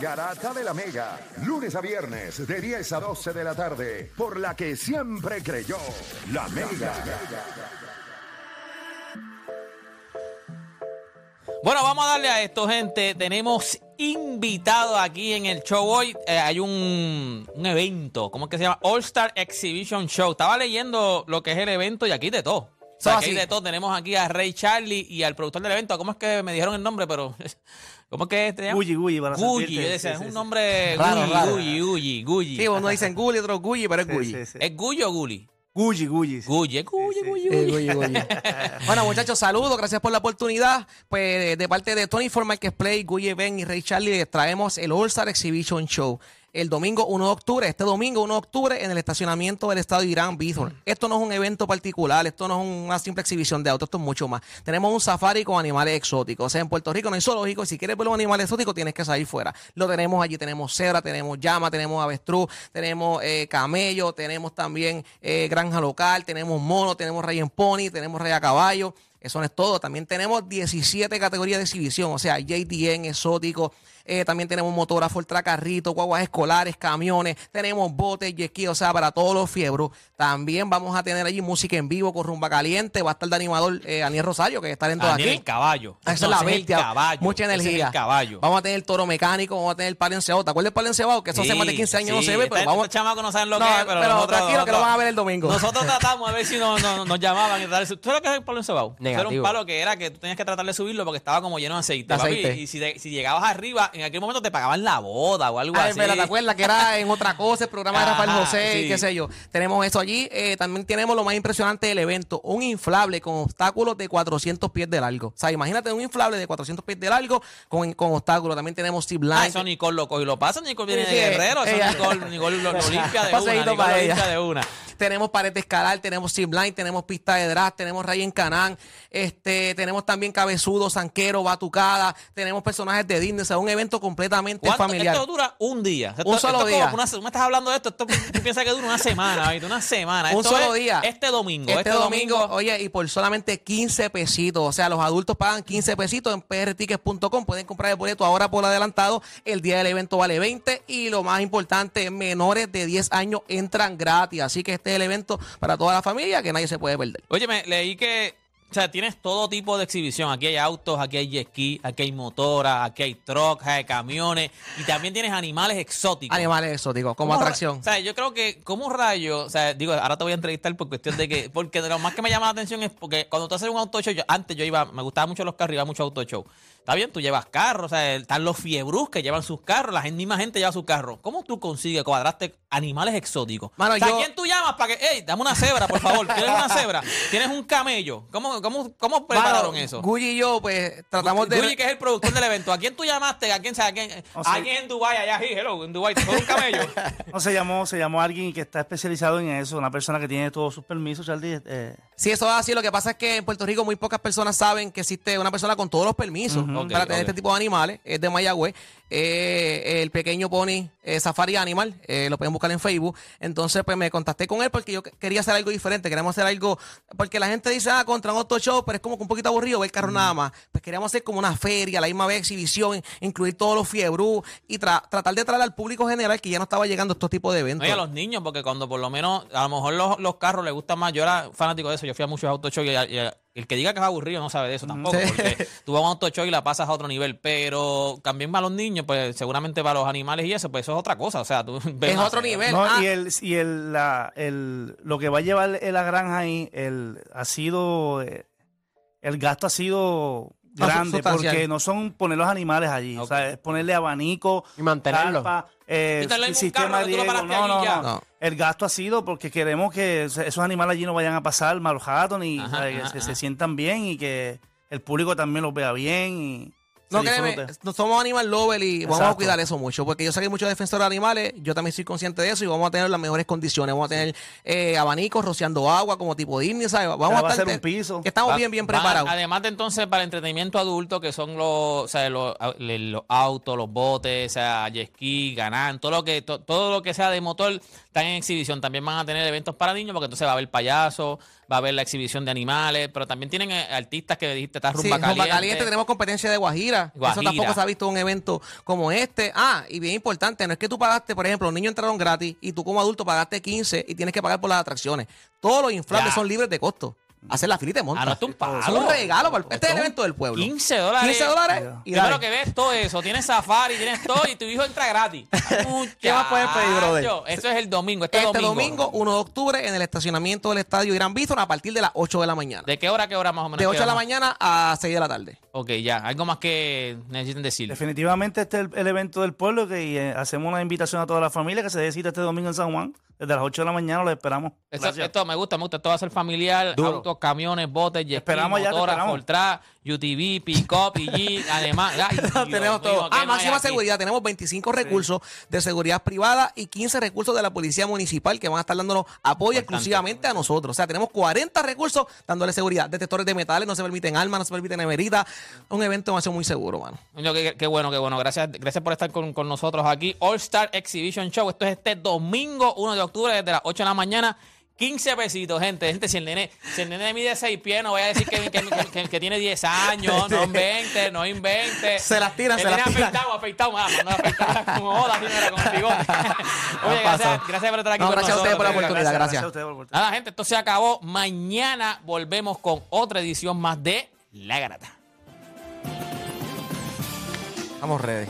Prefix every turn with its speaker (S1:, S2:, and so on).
S1: Garata de la Mega, lunes a viernes de 10 a 12 de la tarde, por la que siempre creyó la Mega.
S2: Bueno, vamos a darle a esto, gente. Tenemos invitado aquí en el show hoy. Eh, hay un, un evento, ¿cómo es que se llama? All Star Exhibition Show. Estaba leyendo lo que es el evento y aquí de todo. O sea,
S3: Todo
S2: aquí
S3: así.
S2: de todo. Tenemos aquí a Ray Charlie y al productor del evento. ¿Cómo es que me dijeron el nombre? Pero, ¿cómo es que te llamas?
S4: Gulli, Gulli, para
S2: Gulli, decía,
S4: Sí,
S2: es
S4: sí,
S2: un
S4: sí.
S2: nombre
S3: Raro,
S2: Gulli,
S3: raro.
S2: Gulli, Gulli, Gulli.
S3: Sí, uno dicen Gulli, otro Gulli, pero es
S4: Sí,
S3: Gulli.
S4: sí, sí.
S2: ¿Es Gulli o Gulli?
S4: Gulli, Gulli. sí.
S2: Gulli, es Gulli, Gulli,
S3: Eh,
S2: Gulli.
S3: Gulli, Gulli. bueno, muchachos, saludos, gracias por la oportunidad. Pues de, de parte de Tony for Play, Gulli Ben y Ray Charlie, les traemos el All Star Exhibition Show. El domingo 1 de octubre, este domingo 1 de octubre, en el estacionamiento del estado de Irán, Bithorn. Esto no es un evento particular, esto no es una simple exhibición de autos, esto es mucho más. Tenemos un safari con animales exóticos. O sea, en Puerto Rico no hay zoológico, y si quieres ver un animal exótico, tienes que salir fuera. Lo tenemos allí, tenemos cebra, tenemos llama, tenemos avestruz, tenemos eh, camello, tenemos también eh, granja local, tenemos mono, tenemos rey en pony, tenemos rey a caballo. Eso no es todo. También tenemos 17 categorías de exhibición, o sea, JDN, exótico. eh, también tenemos motógrafo, carrito, guaguas escolares, camiones. Tenemos botes, jet ski, o sea, para todos los fiebros. También vamos a tener allí música en vivo con rumba caliente. Va a estar de animador eh, Aniel Rosario, que está dentro de
S2: Daniel,
S3: aquí.
S2: el caballo.
S3: Ah, Esa
S2: No,
S3: es la
S2: el
S3: bestia.
S2: caballo.
S3: Mucha
S2: es
S3: energía.
S2: el caballo.
S3: Vamos a tener toro mecánico, vamos a tener palo encebado. ¿Te acuerdas del palo encebado? Que eso hace más de 15 años no se ve, pero vamos.
S2: Estos chamacos no saben lo
S3: No,
S2: que es, pero,
S3: pero
S2: nosotros-
S3: tranquilo que lo van a ver el domingo.
S2: Nosotros tratamos a ver si nos, nos- nos llamaban y tal. ¿Tú sabes lo que es el palo Eso Era un
S3: Negativo.
S2: palo que era que tú tenías que tratar de subirlo porque estaba como lleno de aceite.
S3: De
S2: papi,
S3: aceite.
S2: Y si, llegabas arriba, en aquel momento te pagaban la boda o algo
S3: Ay,
S2: así.
S3: pero ¿te acuerdas que era en otra cosa, el programa de Rafael José
S2: sí.
S3: y qué sé yo? Tenemos eso allí. Eh, también tenemos lo más impresionante del evento, un inflable con obstáculos de 400 pies de largo. O sea, imagínate un inflable de 400 pies de largo con, con obstáculos. También tenemos zip line.
S2: Ah, eso Nicole lo coge y lo pasa. Nicole viene
S3: Sí,
S2: de Guerrero. Eso Nicole, Nicole lo, lo limpia de una.
S3: Paseíto
S2: Nicole
S3: para
S2: lo limpia de una.
S3: Tenemos pared de escalar, tenemos zip line, tenemos pista de drag, tenemos Ray en Canán, este, tenemos también cabezudo, zanquero, batucada, tenemos personajes de Disney, o sea, un evento completamente
S2: ¿Cuánto-
S3: familiar.
S2: Esto dura un día. Esto-
S3: Un solo
S2: esto es como
S3: día.
S2: una se- tú me estás hablando de esto. esto tú piensas que dura una semana, ¿viste? Una semana.
S3: Un
S2: Esto
S3: solo
S2: es
S3: día.
S2: Este domingo.
S3: Este, domingo, oye, y por solamente 15 pesitos. O sea, los adultos pagan 15 pesitos en prtickets.com. Pueden comprar el boleto ahora por adelantado. El día del evento vale 20. Y lo más importante, menores de 10 años entran gratis. Así que este es el evento para toda la familia que nadie se puede perder.
S2: Oye, me leí que, o sea, tienes todo tipo de exhibición. Aquí hay autos, aquí hay jet ski, aquí hay motoras, aquí hay trucks, hay camiones y también tienes animales exóticos.
S3: Animales exóticos, como
S2: ¿Cómo ra-
S3: atracción.
S2: O sea, yo creo que como rayo, o sea, digo, ahora te voy a entrevistar por cuestión de que, porque de lo más que me llama la atención es porque cuando tú haces un auto show, yo- antes yo iba, me gustaban mucho los carros, iba mucho auto show. Está bien, tú llevas carros, o sea, están los fiebrus que llevan sus carros, la gente, misma gente lleva sus carros. ¿Cómo tú consigues cuadraste animales exóticos?
S3: Mano,
S2: o sea,
S3: yo-
S2: ¿quién tú llamas para que, hey, dame una cebra, por favor? ¿Tienes una cebra? ¿Tienes un camello? ¿Cómo, cómo, cómo prepararon
S3: Mano,
S2: eso?
S3: Gulli y yo, pues, tratamos de.
S2: Guille, que es el productor del evento. ¿A quién tú llamaste? ¿A quién? ¿A quién?
S4: O sea-
S2: Alguien en Dubái, allá, sí, hello, en Dubái, ¿tú eres un camello?
S4: No, se llamó, se llamó alguien que está especializado en eso, una persona que tiene todos sus permisos, Charlie. eh,
S3: Sí, eso es así. Lo que pasa es que en Puerto Rico muy pocas personas saben que existe una persona con todos los permisos para tener
S2: ok.
S3: este tipo de animales. Es de Mayagüez. Eh, el pequeño pony eh, Safari Animal. eh, lo pueden buscar en Facebook. Entonces, pues me contacté con él porque yo que- quería hacer algo diferente. Queríamos hacer algo. Porque la gente dice, ah, contra un auto show, pero es como que un poquito aburrido ver el carro nada más. Pues queríamos hacer como una feria, la misma vez exhibición, incluir todos los fiebrú y tra- tratar de traer al público general que ya no estaba llegando a estos tipos de eventos.
S2: Oye, a los niños, porque cuando por lo menos, a lo mejor los, los carros les gustan más. Yo era fanático de eso, yo fui a muchos auto show y, y- el que diga que es aburrido no sabe de eso tampoco,
S3: Sí.
S2: porque tú vas a un auto show y la pasas a otro nivel. Pero también para los niños, pues seguramente para los animales y eso, pues eso es otra cosa. O sea, tú ves
S3: Es otro nivel.
S4: no,
S3: ah.
S4: y el, y el, la, el, lo que va a llevar la granja ahí, el, ha sido, eh, el gasto ha sido grande,
S3: sustancial.
S4: porque no son poner los animales allí, o sea, es ponerle abanico,
S5: Y mantenerlo.
S4: carpa, eh,
S2: un
S4: sistema
S2: carro que tú lo
S4: de riego.
S2: paraste
S4: No,
S2: allí
S4: no,
S2: ya.
S4: no.
S3: No.
S4: El gasto ha sido porque queremos que esos animales allí no vayan a pasar malos ratos, ni
S2: Ajá,
S4: o sea, que
S2: ajá,
S4: se,
S2: ajá.
S4: se sientan bien y que el público también los vea bien y
S3: No, créeme, no somos animal lover y vamos a cuidar eso mucho, porque yo sé que hay muchos defensores de animales, yo también soy consciente de eso y vamos a tener las mejores condiciones, vamos a tener eh, abanicos rociando agua como tipo Disney, ¿sabes? Vamos a
S4: va a ser un piso.
S3: que estamos
S2: Va-
S3: bien, bien preparados.
S2: Además de entonces para entretenimiento adulto, que son los, o sea, los, autos, los botes, o sea, jet ski, ganan, todo lo que, to- todo lo que sea de motor están en exhibición. También van a tener eventos para niños, porque entonces va a haber payasos, va a haber la exhibición de animales, pero también tienen eh, artistas que dijiste, está
S3: Sí,
S2: rumba
S3: Rumba
S2: caliente.
S3: Caliente, tenemos competencia de Guajira, Guajira. Eso tampoco se ha visto en un evento como este. Ah, y bien importante, no es que tú pagaste, por ejemplo, los niños entraron gratis y tú como adulto pagaste 15 y tienes que pagar por las atracciones. Todos los inflables
S2: Ya.
S3: son libres de costo. Hacer la filita de monta.
S2: Ah, no, esto es un palo.
S3: Son un regalo. para el- este es el evento del pueblo.
S2: 15 dólares.
S3: 15 dólares y
S2: Primero
S3: dale.
S2: que ves todo eso, tienes safari, tienes todo y tu hijo entra gratis.
S3: ¿Qué más puedes pedir, brother?
S2: Eso es el domingo, este,
S3: Este
S2: domingo.
S3: domingo, 1 de octubre, en el estacionamiento del estadio Irán Bithorn a partir de las 8 de la mañana.
S2: ¿De qué hora a qué hora más o menos?
S3: De 8 de la mañana a 6 de la tarde.
S2: Ok, ya. Algo más que necesiten decir.
S4: Definitivamente este es el, el evento del pueblo que y, eh, hacemos una invitación a toda la familia que se decida este domingo en San Juan. Desde las 8 de la mañana lo esperamos.
S2: Esto, me gusta, me gusta. Esto va a ser familiar.
S4: Duro.
S2: Camiones, botes, jet
S4: Esperamos ya,
S2: motoras,
S4: esperamos.
S2: Fortra, UTV, pick-up, y además. Ay, Dios
S3: tenemos
S2: mío,
S3: todo.
S2: ¿qué
S3: Ah,
S2: no hay
S3: máxima
S2: aquí?
S3: seguridad. Tenemos 25 recursos de seguridad privada y 15 recursos de la policía municipal que van a estar dándonos apoyo
S2: Importante.
S3: exclusivamente a nosotros. O sea, tenemos 40 recursos dándole seguridad. Detectores de metales, no se permiten armas, no se permiten neveritas. Un evento demasiado muy seguro, mano.
S2: Coño, Qué, qué bueno, qué bueno. Gracias, gracias por estar con, con nosotros aquí. All Star Exhibition Show. Esto es este domingo 1 de octubre desde las 8 de la mañana. 15 pesitos, gente. Gente, si el nene, si el nene mide 6 pies, no voy a decir que, que, que- que- tiene 10 años, no invente, no invente.
S3: Se las tira,
S2: el
S3: se las tira.
S2: afeitado, afeitado, más, no afeitado como joda, así mira, con el bigote. Oye, gracias, gracias por estar aquí
S3: No,
S2: con
S3: gracias a ustedes por la
S2: nosotros.
S3: oportunidad, gracias.
S4: a ustedes por la oportunidad.
S2: Nada, gente, esto se acabó. Mañana volvemos con otra edición más de La Garata.
S3: Vamos ready.